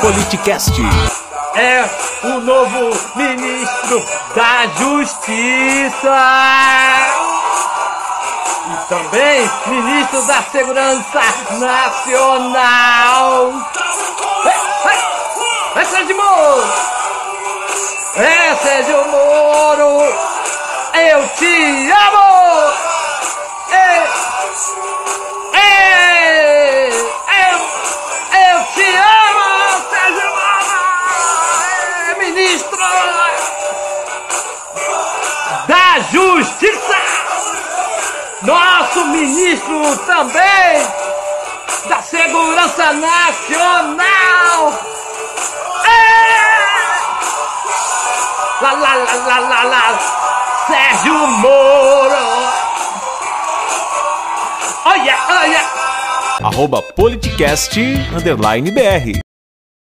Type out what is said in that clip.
Politicast. É o novo ministro da Justiça. E também ministro da Segurança Nacional. É Sérgio Moro! É Sérgio Moro! Eu te amo! Ministro da Justiça! Nosso ministro também da Segurança Nacional! Lá, lá, lá, lá, lá, lá, Sérgio Moro. Olha, olha. Arroba Politicast, underline BR.